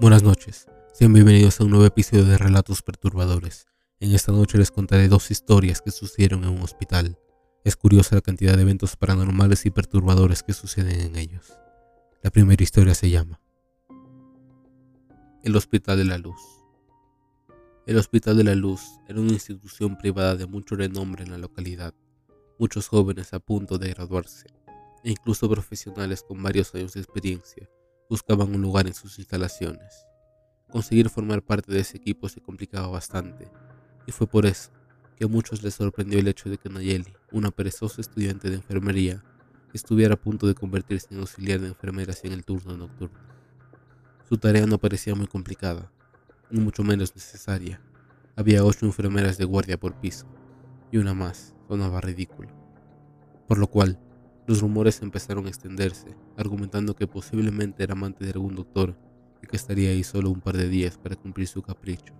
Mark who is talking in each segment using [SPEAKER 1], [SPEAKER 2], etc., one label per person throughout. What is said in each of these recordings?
[SPEAKER 1] Buenas noches, sean bienvenidos a un nuevo episodio de Relatos Perturbadores. En esta noche les contaré dos historias que sucedieron en un hospital. Es curiosa la cantidad de eventos paranormales y perturbadores que suceden en ellos. La primera historia se llama El Hospital de la Luz. El Hospital de la Luz era una institución privada de mucho renombre en la localidad. Muchos jóvenes a punto de graduarse, e incluso profesionales con varios años de experiencia, buscaban un lugar en sus instalaciones. Conseguir formar parte de ese equipo se complicaba bastante, y fue por eso que a muchos les sorprendió el hecho de que Nayeli, una perezosa estudiante de enfermería, estuviera a punto de convertirse en auxiliar de enfermeras en el turno nocturno. Su tarea no parecía muy complicada, ni mucho menos necesaria. Había ocho enfermeras de guardia por piso, y una más sonaba ridículo. Por lo cual, los rumores empezaron a extenderse, argumentando que posiblemente era amante de algún doctor y que estaría ahí solo un par de días para cumplir su capricho.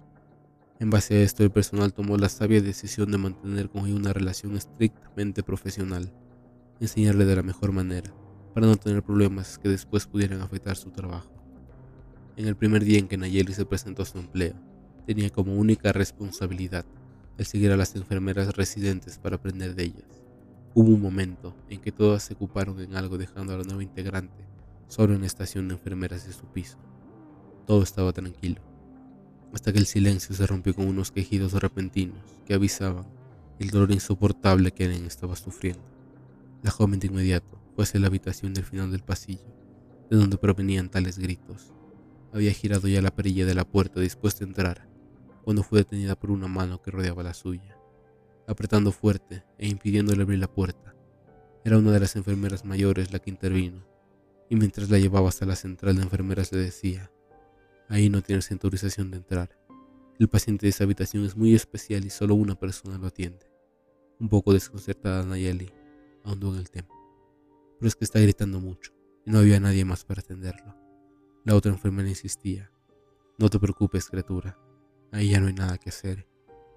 [SPEAKER 1] En base a esto, el personal tomó la sabia decisión de mantener con ella una relación estrictamente profesional, enseñarle de la mejor manera, para no tener problemas que después pudieran afectar su trabajo. En el primer día en que Nayeli se presentó a su empleo, tenía como única responsabilidad el seguir a las enfermeras residentes para aprender de ellas. Hubo un momento en que todas se ocuparon en algo dejando a la nueva integrante solo en la estación de enfermeras de su piso. Todo estaba tranquilo, hasta que el silencio se rompió con unos quejidos repentinos que avisaban el dolor insoportable que Ellen estaba sufriendo. La joven de inmediato fue hacia la habitación del final del pasillo, de donde provenían tales gritos. Había girado ya la perilla de la puerta dispuesta a entrar, cuando fue detenida por una mano que rodeaba la suya apretando fuerte e impidiéndole abrir la puerta. Era una de las enfermeras mayores la que intervino, y mientras la llevaba hasta la central de enfermeras le decía, ahí no tienes autorización de entrar. El paciente de esa habitación es muy especial y solo una persona lo atiende. Un poco desconcertada Nayeli ahondó en el tema. Pero es que está gritando mucho y no había nadie más para atenderlo. La otra enfermera insistía, no te preocupes criatura, ahí ya no hay nada que hacer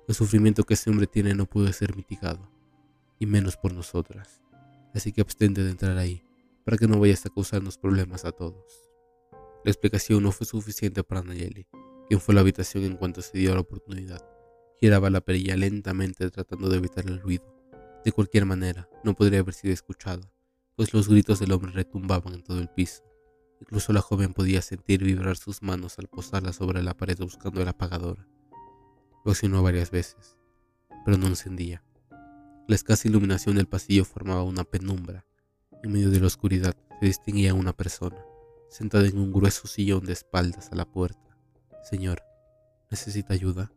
[SPEAKER 1] el sufrimiento que ese hombre tiene no puede ser mitigado, y menos por nosotras. Así que abstente de entrar ahí, para que no vayas a causarnos problemas a todos. La explicación no fue suficiente para Nayeli, quien fue a la habitación en cuanto se dio la oportunidad. Giraba la perilla lentamente tratando de evitar el ruido. De cualquier manera, no podría haber sido escuchada, pues los gritos del hombre retumbaban en todo el piso. Incluso la joven podía sentir vibrar sus manos al posarlas sobre la pared buscando el apagador. Lo accionó varias veces, pero no encendía. La escasa iluminación del pasillo formaba una penumbra. En medio de la oscuridad se distinguía una persona, sentada en un grueso sillón de espaldas a la puerta. Señor, ¿necesita ayuda?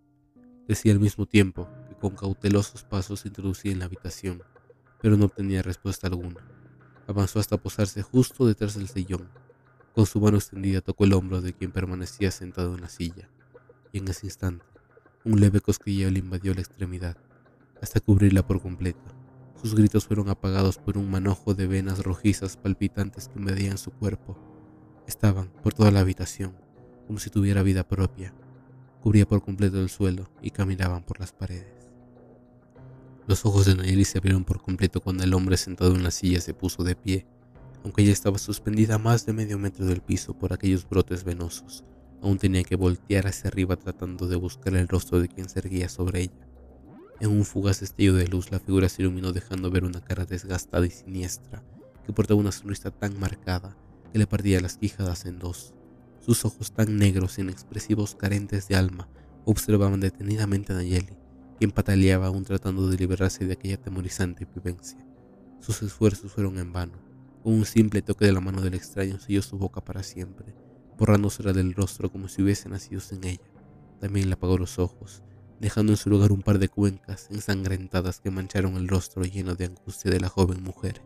[SPEAKER 1] Decía al mismo tiempo que con cautelosos pasos se introducía en la habitación, pero no obtenía respuesta alguna. Avanzó hasta posarse justo detrás del sillón. Con su mano extendida tocó el hombro de quien permanecía sentado en la silla, y en ese instante un leve cosquilleo le invadió la extremidad, hasta cubrirla por completo. Sus gritos fueron apagados por un manojo de venas rojizas palpitantes que invadían su cuerpo. Estaban por toda la habitación, como si tuviera vida propia. Cubría por completo el suelo y caminaban por las paredes. Los ojos de Nayeli se abrieron por completo cuando el hombre sentado en la silla se puso de pie, aunque ella estaba suspendida a más de medio metro del piso por aquellos brotes venosos Aún tenía que voltear hacia arriba tratando de buscar el rostro de quien se erguía sobre ella. En un fugaz destello de luz la figura se iluminó dejando ver una cara desgastada y siniestra que portaba una sonrisa tan marcada que le partía las quijadas en dos. Sus ojos tan negros, inexpresivos, carentes de alma, observaban detenidamente a Nayeli, quien pataleaba aún tratando de liberarse de aquella temorizante vivencia. Sus esfuerzos fueron en vano. Con un simple toque de la mano del extraño selló su boca para siempre borrándosela del rostro como si hubiese nacido sin ella. También le apagó los ojos, dejando en su lugar un par de cuencas ensangrentadas que mancharon el rostro lleno de angustia de la joven mujer.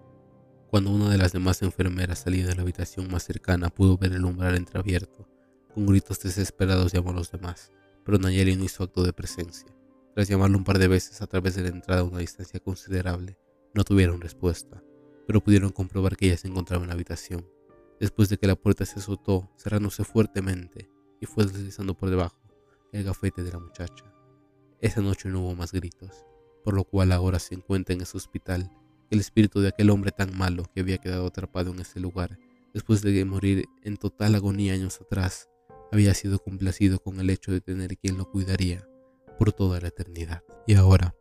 [SPEAKER 1] Cuando una de las demás enfermeras salía de la habitación más cercana pudo ver el umbral entreabierto. Con gritos desesperados llamó a los demás, pero Nayeli no hizo acto de presencia. Tras llamarlo un par de veces a través de la entrada a una distancia considerable, no tuvieron respuesta, pero pudieron comprobar que ella se encontraba en la habitación después de que la puerta se azotó, cerrándose fuertemente y fue deslizando por debajo el gafete de la muchacha. Esa noche no hubo más gritos, por lo cual ahora se encuentra en ese hospital el espíritu de aquel hombre tan malo que había quedado atrapado en ese lugar después de morir en total agonía años atrás, había sido complacido con el hecho de tener quien lo cuidaría por toda la eternidad. Y ahora,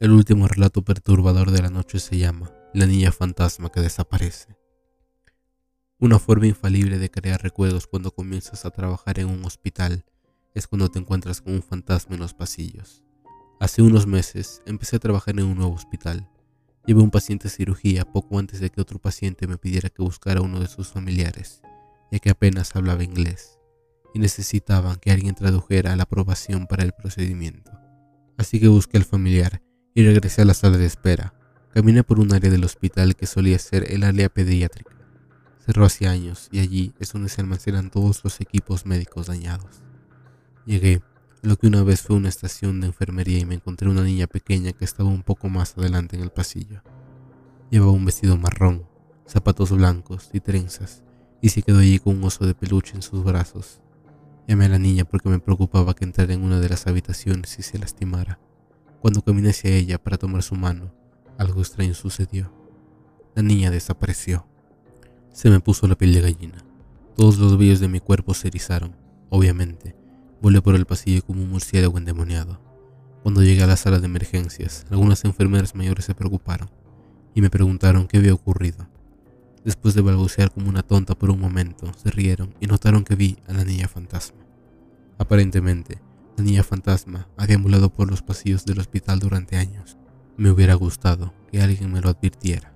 [SPEAKER 1] el último relato perturbador de la noche se llama La niña fantasma que desaparece. Una forma infalible de crear recuerdos cuando comienzas a trabajar en un hospital es cuando te encuentras con un fantasma en los pasillos. Hace unos meses empecé a trabajar en un nuevo hospital. Llevé un paciente a cirugía poco antes de que otro paciente me pidiera que buscara a uno de sus familiares, ya que apenas hablaba inglés y necesitaban que alguien tradujera la aprobación para el procedimiento. Así que busqué al familiar y regresé a la sala de espera. Caminé por un área del hospital que solía ser el área pediátrica. Cerró hace años y allí es donde se almacenan todos los equipos médicos dañados. Llegué lo que una vez fue una estación de enfermería y me encontré una niña pequeña que estaba un poco más adelante en el pasillo. Llevaba un vestido marrón, zapatos blancos y trenzas, y se quedó allí con un oso de peluche en sus brazos. Llamé a la niña porque me preocupaba que entrara en una de las habitaciones y se lastimara. Cuando caminé hacia ella para tomar su mano, algo extraño sucedió. La niña desapareció. Se me puso la piel de gallina. Todos los vellos de mi cuerpo se erizaron, obviamente, Volé por el pasillo como un murciélago endemoniado. Cuando llegué a la sala de emergencias, algunas enfermeras mayores se preocuparon y me preguntaron qué había ocurrido. Después de balbucear como una tonta por un momento, se rieron y notaron que vi a la niña fantasma. Aparentemente, la niña fantasma había ambulado por los pasillos del hospital durante años. Me hubiera gustado que alguien me lo advirtiera.